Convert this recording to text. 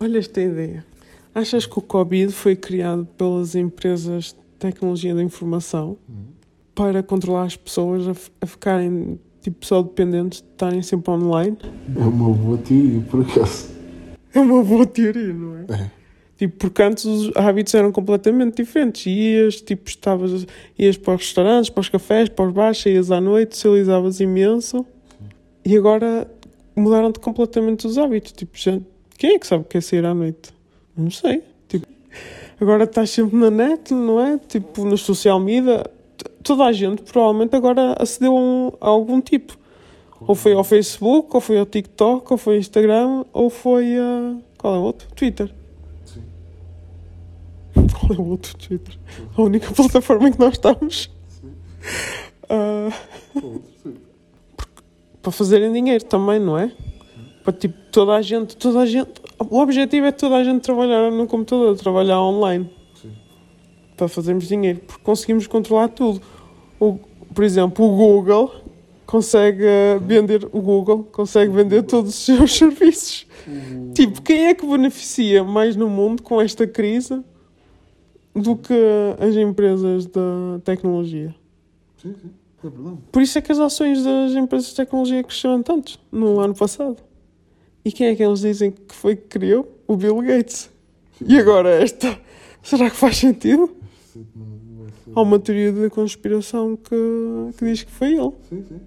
Olha esta ideia. Achas que o Covid foi criado pelas empresas de tecnologia da informação para controlar as pessoas a, a ficarem tipo só dependentes de estarem sempre online? É uma boa teoria, por acaso. É uma boa teoria, não é? É. Tipo, porque antes os hábitos eram completamente diferentes. Ias, tipo, estavas, ias para os restaurantes, para os cafés, para os bares, saías à noite, socializavas imenso. E agora mudaram-te completamente os hábitos. Tipo, já, quem é que sabe o que é sair à noite? Não sei. Tipo, agora estás sempre na net, não é? Tipo, no social media. Toda a gente provavelmente agora acedeu a, um- a algum tipo. Ou foi ao Facebook, ou foi ao TikTok, ou foi ao Instagram, ou foi a. Qual é o outro? Twitter. Sim. Qual é o outro Twitter? A única plataforma em que nós estamos. Ah, para fazerem dinheiro também, não é? Para tipo, toda a gente, toda a gente. O objetivo é toda a gente trabalhar no computador, trabalhar online. Sim. Para fazermos dinheiro, porque conseguimos controlar tudo. O, por exemplo, o Google consegue eh, vender o Google consegue vender todos os seus serviços. Tipo, quem é que beneficia mais no mundo com esta crise do que as empresas da tecnologia? Sim, sim. Por isso é que as ações das empresas de tecnologia cresceram tanto no ano passado. E quem é que eles dizem que foi que criou? O Bill Gates. E agora esta? Será que faz sentido? Há uma teoria de conspiração que, que diz que foi ele. Sim, sim.